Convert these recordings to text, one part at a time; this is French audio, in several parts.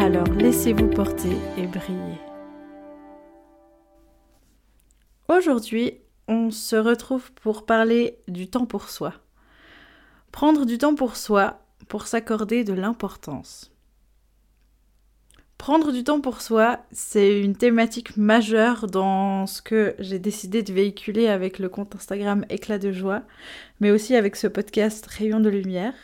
Alors laissez-vous porter et briller. Aujourd'hui, on se retrouve pour parler du temps pour soi. Prendre du temps pour soi pour s'accorder de l'importance. Prendre du temps pour soi, c'est une thématique majeure dans ce que j'ai décidé de véhiculer avec le compte Instagram Éclat de joie, mais aussi avec ce podcast Rayon de lumière.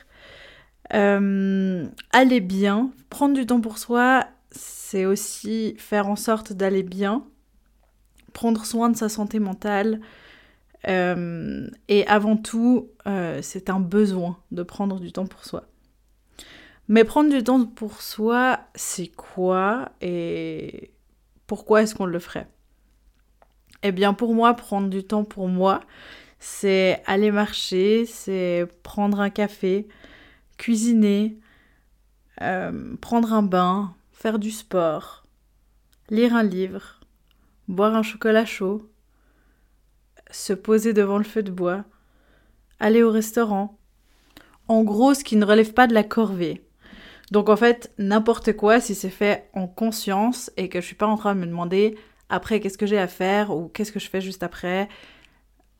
Euh, aller bien, prendre du temps pour soi, c'est aussi faire en sorte d'aller bien, prendre soin de sa santé mentale. Euh, et avant tout, euh, c'est un besoin de prendre du temps pour soi. Mais prendre du temps pour soi, c'est quoi et pourquoi est-ce qu'on le ferait? Eh bien, pour moi, prendre du temps pour moi, c'est aller marcher, c'est prendre un café, cuisiner, euh, prendre un bain, faire du sport, lire un livre, boire un chocolat chaud, se poser devant le feu de bois, aller au restaurant. En gros, ce qui ne relève pas de la corvée. Donc en fait, n'importe quoi, si c'est fait en conscience et que je suis pas en train de me demander après qu'est-ce que j'ai à faire ou qu'est-ce que je fais juste après.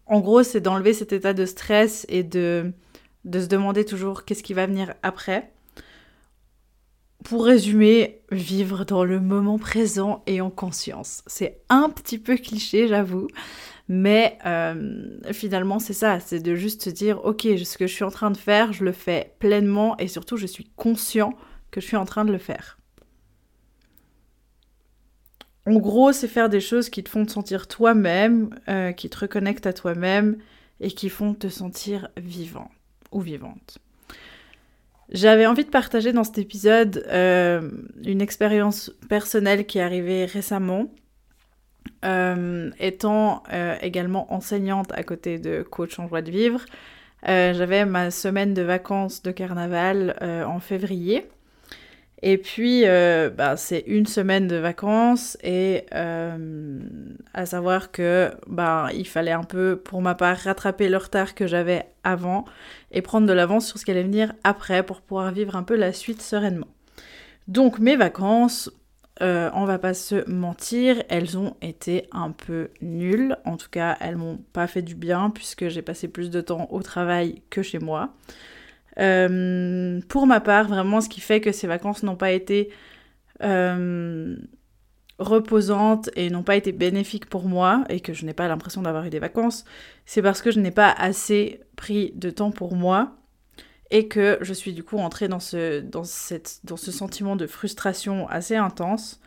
En gros, c'est d'enlever cet état de stress et de, de se demander toujours qu'est-ce qui va venir après pour résumer, vivre dans le moment présent et en conscience. C'est un petit peu cliché, j'avoue, mais euh, finalement c'est ça, c'est de juste se dire, ok, ce que je suis en train de faire, je le fais pleinement et surtout je suis conscient que je suis en train de le faire. En gros, c'est faire des choses qui te font te sentir toi-même, euh, qui te reconnectent à toi-même et qui font te sentir vivant ou vivante. J'avais envie de partager dans cet épisode euh, une expérience personnelle qui est arrivée récemment. Euh, étant euh, également enseignante à côté de coach en joie de vivre, j'avais ma semaine de vacances de carnaval en février. Et puis, euh, bah, c'est une semaine de vacances et euh, à savoir que bah, il fallait un peu, pour ma part, rattraper le retard que j'avais avant et prendre de l'avance sur ce qui allait venir après pour pouvoir vivre un peu la suite sereinement. Donc mes vacances, euh, on va pas se mentir, elles ont été un peu nulles. En tout cas, elles m'ont pas fait du bien puisque j'ai passé plus de temps au travail que chez moi. Euh, pour ma part, vraiment, ce qui fait que ces vacances n'ont pas été euh, reposantes et n'ont pas été bénéfiques pour moi et que je n'ai pas l'impression d'avoir eu des vacances, c'est parce que je n'ai pas assez pris de temps pour moi et que je suis du coup entrée dans ce, dans ce sentiment de frustration assez intense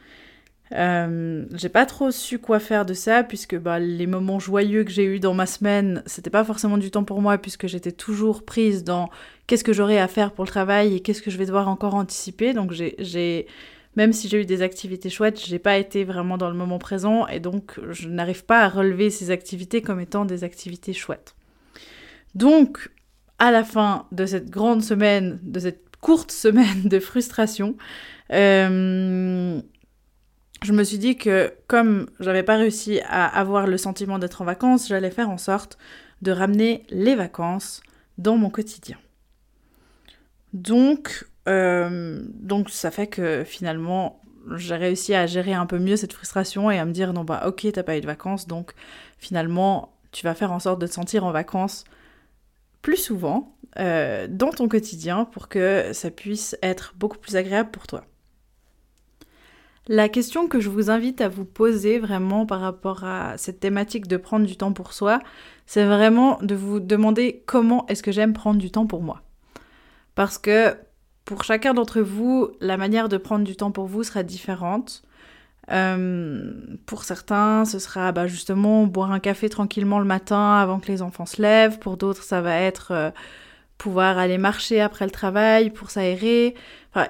euh, j'ai pas trop su quoi faire de ça puisque bah, les moments joyeux que j'ai eu dans ma semaine, c'était pas forcément du temps pour moi puisque j'étais toujours prise dans qu'est-ce que j'aurais à faire pour le travail et qu'est-ce que je vais devoir encore anticiper. Donc j'ai, même si j'ai eu des activités chouettes, j'ai pas été vraiment dans le moment présent et donc je n'arrive pas à relever ces activités comme étant des activités chouettes. Donc à la fin de cette grande semaine, de cette courte semaine de frustration, euh, je me suis dit que comme j'avais pas réussi à avoir le sentiment d'être en vacances, j'allais faire en sorte de ramener les vacances dans mon quotidien. Donc, euh, donc ça fait que finalement, j'ai réussi à gérer un peu mieux cette frustration et à me dire non bah ok t'as pas eu de vacances donc finalement tu vas faire en sorte de te sentir en vacances plus souvent euh, dans ton quotidien pour que ça puisse être beaucoup plus agréable pour toi. La question que je vous invite à vous poser vraiment par rapport à cette thématique de prendre du temps pour soi, c'est vraiment de vous demander comment est-ce que j'aime prendre du temps pour moi. Parce que pour chacun d'entre vous, la manière de prendre du temps pour vous sera différente. Euh, pour certains, ce sera bah, justement boire un café tranquillement le matin avant que les enfants se lèvent. Pour d'autres, ça va être euh, pouvoir aller marcher après le travail, pour s'aérer.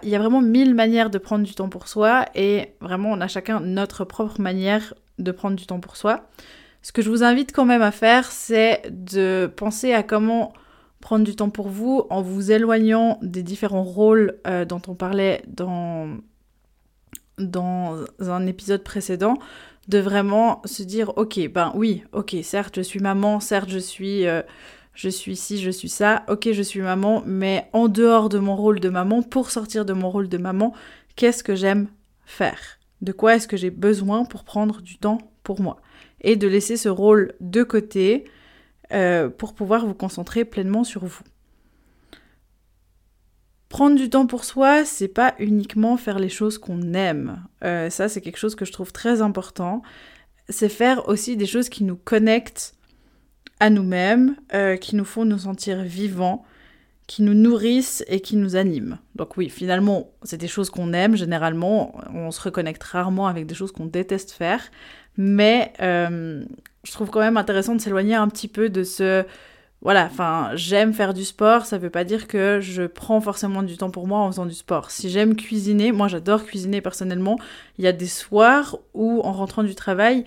Il y a vraiment mille manières de prendre du temps pour soi et vraiment on a chacun notre propre manière de prendre du temps pour soi. Ce que je vous invite quand même à faire, c'est de penser à comment prendre du temps pour vous en vous éloignant des différents rôles euh, dont on parlait dans, dans un épisode précédent, de vraiment se dire ok ben oui ok certes je suis maman certes je suis euh, je suis ci je suis ça ok je suis maman mais en dehors de mon rôle de maman pour sortir de mon rôle de maman qu'est-ce que j'aime faire? De quoi est-ce que j'ai besoin pour prendre du temps pour moi? Et de laisser ce rôle de côté euh, pour pouvoir vous concentrer pleinement sur vous Prendre du temps pour soi, c'est pas uniquement faire les choses qu'on aime. Euh, ça, c'est quelque chose que je trouve très important. C'est faire aussi des choses qui nous connectent à nous-mêmes, euh, qui nous font nous sentir vivants, qui nous nourrissent et qui nous animent. Donc oui, finalement, c'est des choses qu'on aime généralement. On se reconnecte rarement avec des choses qu'on déteste faire. Mais euh, je trouve quand même intéressant de s'éloigner un petit peu de ce voilà, enfin, j'aime faire du sport, ça veut pas dire que je prends forcément du temps pour moi en faisant du sport. Si j'aime cuisiner, moi j'adore cuisiner personnellement, il y a des soirs où en rentrant du travail,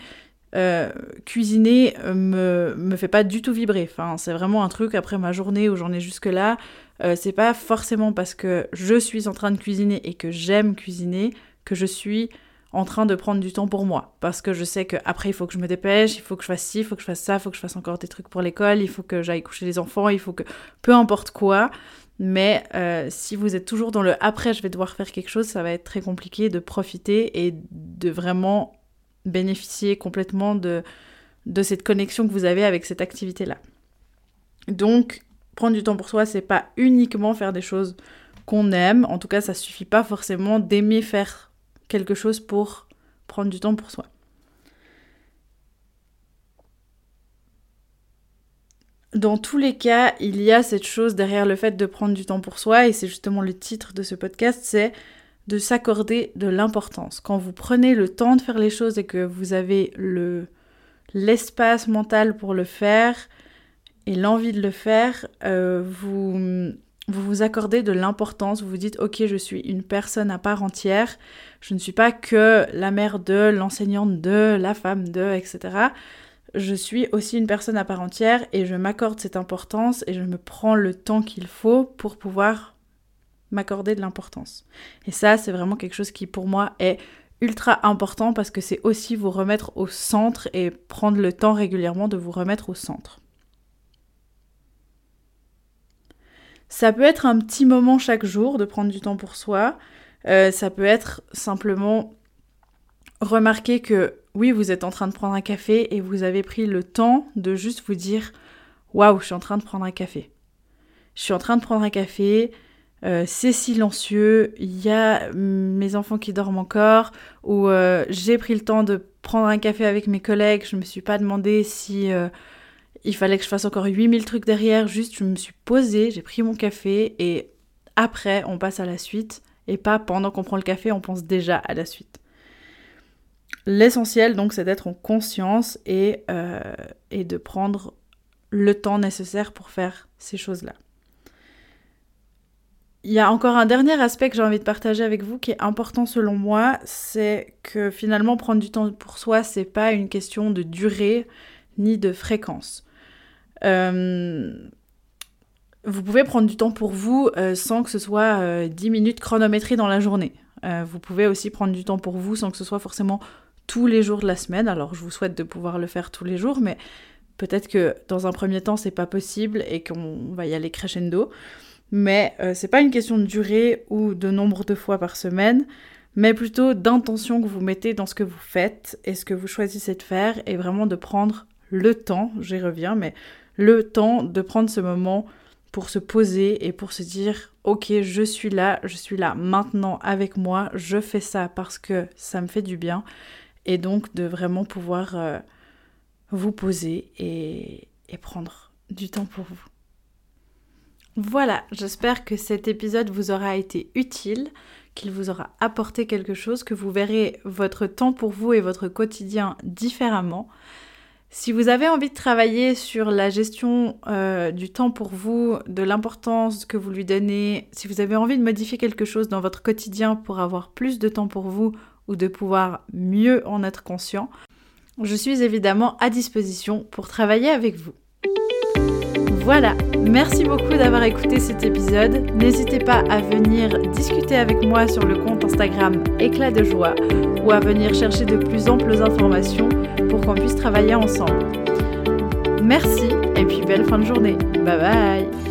euh, cuisiner me, me fait pas du tout vibrer. Enfin, c'est vraiment un truc après ma journée où j'en ai jusque-là. Euh, c'est pas forcément parce que je suis en train de cuisiner et que j'aime cuisiner que je suis en train de prendre du temps pour moi. Parce que je sais qu'après, il faut que je me dépêche, il faut que je fasse ci, il faut que je fasse ça, il faut que je fasse encore des trucs pour l'école, il faut que j'aille coucher les enfants, il faut que... Peu importe quoi. Mais euh, si vous êtes toujours dans le après, je vais devoir faire quelque chose, ça va être très compliqué de profiter et de vraiment bénéficier complètement de, de cette connexion que vous avez avec cette activité-là. Donc, prendre du temps pour soi, c'est pas uniquement faire des choses qu'on aime. En tout cas, ça suffit pas forcément d'aimer faire quelque chose pour prendre du temps pour soi. Dans tous les cas, il y a cette chose derrière le fait de prendre du temps pour soi, et c'est justement le titre de ce podcast, c'est de s'accorder de l'importance. Quand vous prenez le temps de faire les choses et que vous avez le l'espace mental pour le faire et l'envie de le faire, euh, vous vous vous accordez de l'importance, vous vous dites ok je suis une personne à part entière, je ne suis pas que la mère de, l'enseignante de, la femme de, etc. Je suis aussi une personne à part entière et je m'accorde cette importance et je me prends le temps qu'il faut pour pouvoir m'accorder de l'importance. Et ça c'est vraiment quelque chose qui pour moi est ultra important parce que c'est aussi vous remettre au centre et prendre le temps régulièrement de vous remettre au centre. Ça peut être un petit moment chaque jour de prendre du temps pour soi. Euh, ça peut être simplement remarquer que oui, vous êtes en train de prendre un café et vous avez pris le temps de juste vous dire Waouh, je suis en train de prendre un café. Je suis en train de prendre un café, euh, c'est silencieux, il y a mes enfants qui dorment encore, ou euh, j'ai pris le temps de prendre un café avec mes collègues, je me suis pas demandé si il fallait que je fasse encore 8000 trucs derrière, juste je me suis posée, j'ai pris mon café et après on passe à la suite et pas pendant qu'on prend le café on pense déjà à la suite. L'essentiel donc c'est d'être en conscience euh, et de prendre le temps nécessaire pour faire ces choses-là. Il y a encore un dernier aspect que j'ai envie de partager avec vous qui est important selon moi, c'est que finalement prendre du temps pour soi, c'est pas une question de durée ni de fréquence. Euh, vous pouvez prendre du temps pour vous euh, sans que ce soit 10 euh, minutes chronométrées dans la journée. vous pouvez aussi prendre du temps pour vous sans que ce soit forcément tous les jours de la semaine. Alors je vous souhaite de pouvoir le faire tous les jours, mais peut-être que dans un premier temps c'est pas possible et qu'on va y aller crescendo. Mais c'est pas une question de durée ou de nombre de fois par semaine, mais plutôt d'intention que vous mettez dans ce que vous faites et ce que vous choisissez de faire et vraiment de prendre le temps, j'y reviens, mais le temps de prendre ce moment pour se poser et pour se dire ok je suis là, je suis là maintenant avec moi, je fais ça parce que ça me fait du bien et donc de vraiment pouvoir euh, vous poser et prendre du temps pour vous. Voilà, j'espère que cet épisode vous aura été utile, qu'il vous aura apporté quelque chose, que vous verrez votre temps pour vous et votre quotidien différemment. Si vous avez envie de travailler sur la gestion euh, du temps pour vous, de l'importance que vous lui donnez, si vous avez envie de modifier quelque chose dans votre quotidien pour avoir plus de temps pour vous ou de pouvoir mieux en être conscient, je suis évidemment à disposition pour travailler avec vous. Voilà, merci beaucoup d'avoir écouté cet épisode. N'hésitez pas à venir discuter avec moi sur le compte Instagram Éclat de joie ou à venir chercher de plus amples informations pour qu'on puisse travailler ensemble. Merci et puis belle fin de journée. Bye bye